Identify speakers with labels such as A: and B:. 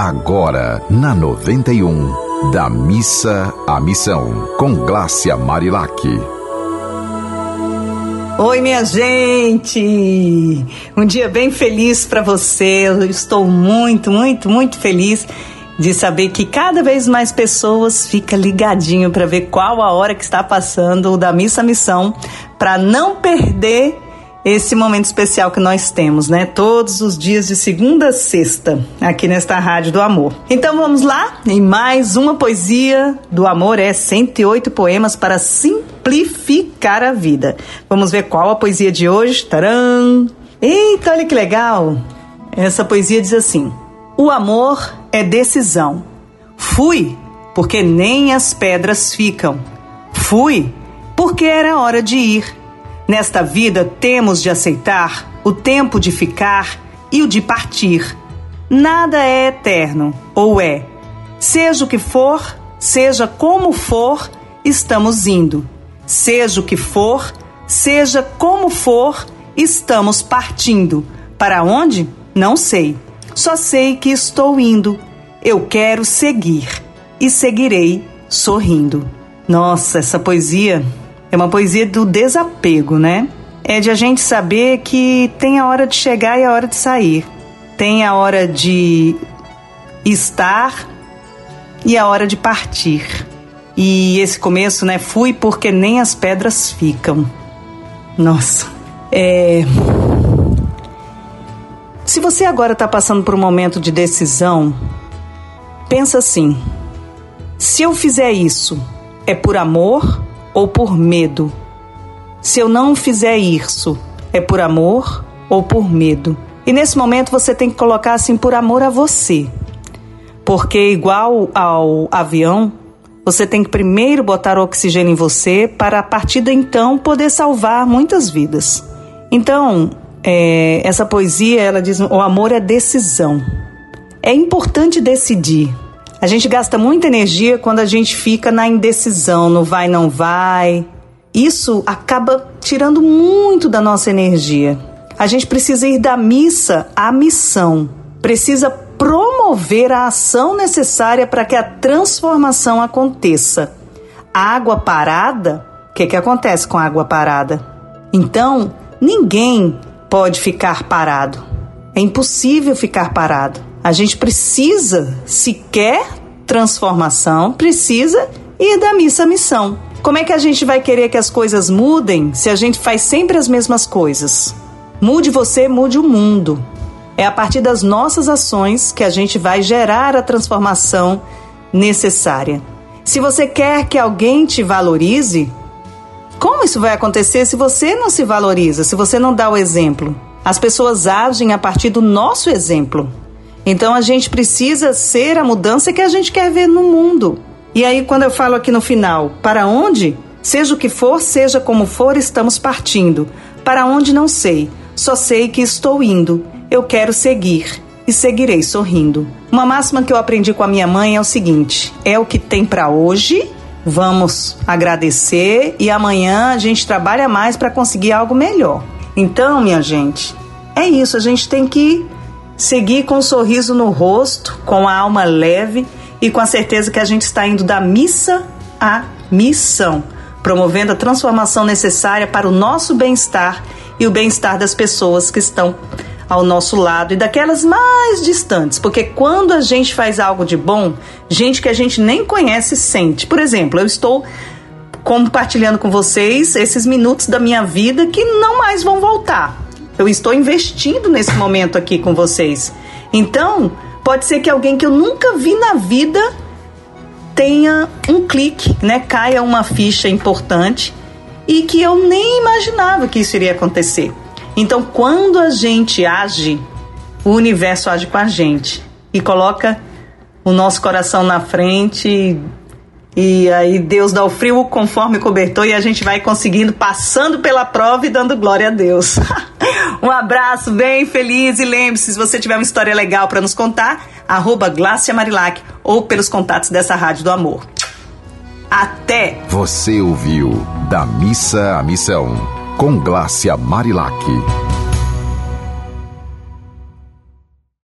A: Agora, na 91, da missa à missão, com Glácia Marilac.
B: Oi, minha gente! Um dia bem feliz para você. Eu estou muito, muito, muito feliz de saber que cada vez mais pessoas ficam ligadinho para ver qual a hora que está passando da missa à missão, para não perder esse momento especial que nós temos, né? Todos os dias de segunda a sexta, aqui nesta Rádio do Amor. Então vamos lá, em mais uma poesia do amor, é 108 poemas para simplificar a vida. Vamos ver qual a poesia de hoje. Taran! Eita, olha que legal! Essa poesia diz assim: O amor é decisão. Fui, porque nem as pedras ficam. Fui, porque era hora de ir. Nesta vida temos de aceitar o tempo de ficar e o de partir. Nada é eterno, ou é. Seja o que for, seja como for, estamos indo. Seja o que for, seja como for, estamos partindo. Para onde? Não sei. Só sei que estou indo. Eu quero seguir e seguirei sorrindo. Nossa, essa poesia é uma poesia do desapego, né? É de a gente saber que tem a hora de chegar e a hora de sair. Tem a hora de estar e a hora de partir. E esse começo, né? Fui porque nem as pedras ficam. Nossa. É. Se você agora está passando por um momento de decisão, pensa assim: se eu fizer isso, é por amor ou por medo? Se eu não fizer isso, é por amor ou por medo? E nesse momento você tem que colocar assim por amor a você. Porque igual ao avião, você tem que primeiro botar oxigênio em você para a partir de então poder salvar muitas vidas. Então, é, essa poesia ela diz: o amor é decisão. É importante decidir. A gente gasta muita energia quando a gente fica na indecisão, no vai, não vai. Isso acaba tirando muito da nossa energia. A gente precisa ir da missa à missão. Precisa promover a ação necessária para que a transformação aconteça. Água parada, o que, que acontece com a água parada? Então, ninguém pode ficar parado. É impossível ficar parado. A gente precisa, se quer transformação, precisa ir da missa à missão. Como é que a gente vai querer que as coisas mudem se a gente faz sempre as mesmas coisas? Mude você, mude o mundo. É a partir das nossas ações que a gente vai gerar a transformação necessária. Se você quer que alguém te valorize, como isso vai acontecer se você não se valoriza, se você não dá o exemplo? As pessoas agem a partir do nosso exemplo. Então a gente precisa ser a mudança que a gente quer ver no mundo. E aí, quando eu falo aqui no final, para onde? Seja o que for, seja como for, estamos partindo. Para onde não sei, só sei que estou indo. Eu quero seguir e seguirei sorrindo. Uma máxima que eu aprendi com a minha mãe é o seguinte: é o que tem para hoje. Vamos agradecer e amanhã a gente trabalha mais para conseguir algo melhor. Então, minha gente, é isso. A gente tem que seguir com um sorriso no rosto, com a alma leve e com a certeza que a gente está indo da missa à missão, promovendo a transformação necessária para o nosso bem-estar e o bem-estar das pessoas que estão ao nosso lado e daquelas mais distantes, porque quando a gente faz algo de bom, gente que a gente nem conhece sente. Por exemplo, eu estou compartilhando com vocês esses minutos da minha vida que não mais vão voltar. Eu estou investindo nesse momento aqui com vocês. Então, pode ser que alguém que eu nunca vi na vida tenha um clique, né? Caia uma ficha importante e que eu nem imaginava que isso iria acontecer. Então, quando a gente age, o universo age com a gente e coloca o nosso coração na frente e aí Deus dá o frio conforme cobertor e a gente vai conseguindo, passando pela prova e dando glória a Deus. um abraço bem feliz e lembre-se, se você tiver uma história legal para nos contar, arroba Marilac ou pelos contatos dessa Rádio do Amor. Até!
A: Você ouviu Da Missa à Missão, com Glácia Marilac.